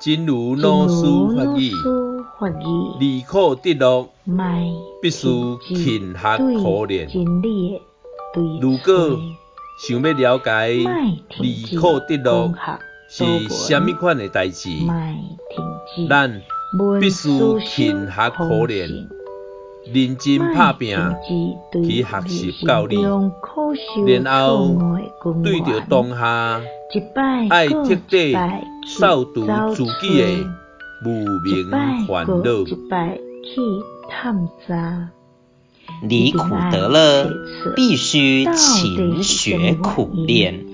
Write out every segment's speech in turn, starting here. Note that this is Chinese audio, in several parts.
真如老师法语，离苦得乐，必须勤学苦练。如果想要了解离苦得乐是什么款的代志，咱必须勤学苦练，认真拍拼去学习教理，然后对着当下，爱彻底扫除自己的无明烦恼。离苦得乐，必须勤学苦练。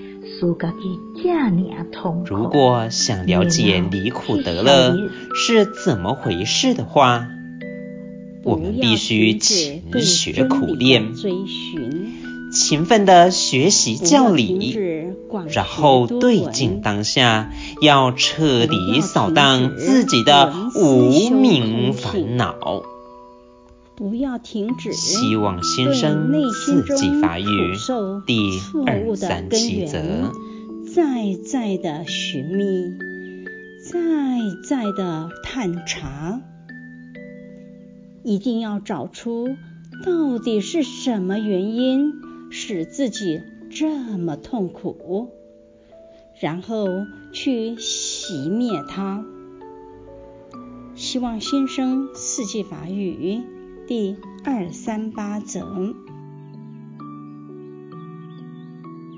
如果想了解离苦得乐是怎么回事的话，我们必须勤学苦练，勤奋的学习教理，然后对镜当下，要彻底扫荡自己的无名烦恼。不要停止，希望先生四季发育第二三七则，再再的寻觅，再再的探查，一定要找出到底是什么原因使自己这么痛苦，然后去熄灭它。希望新生四季法语。第二三八则。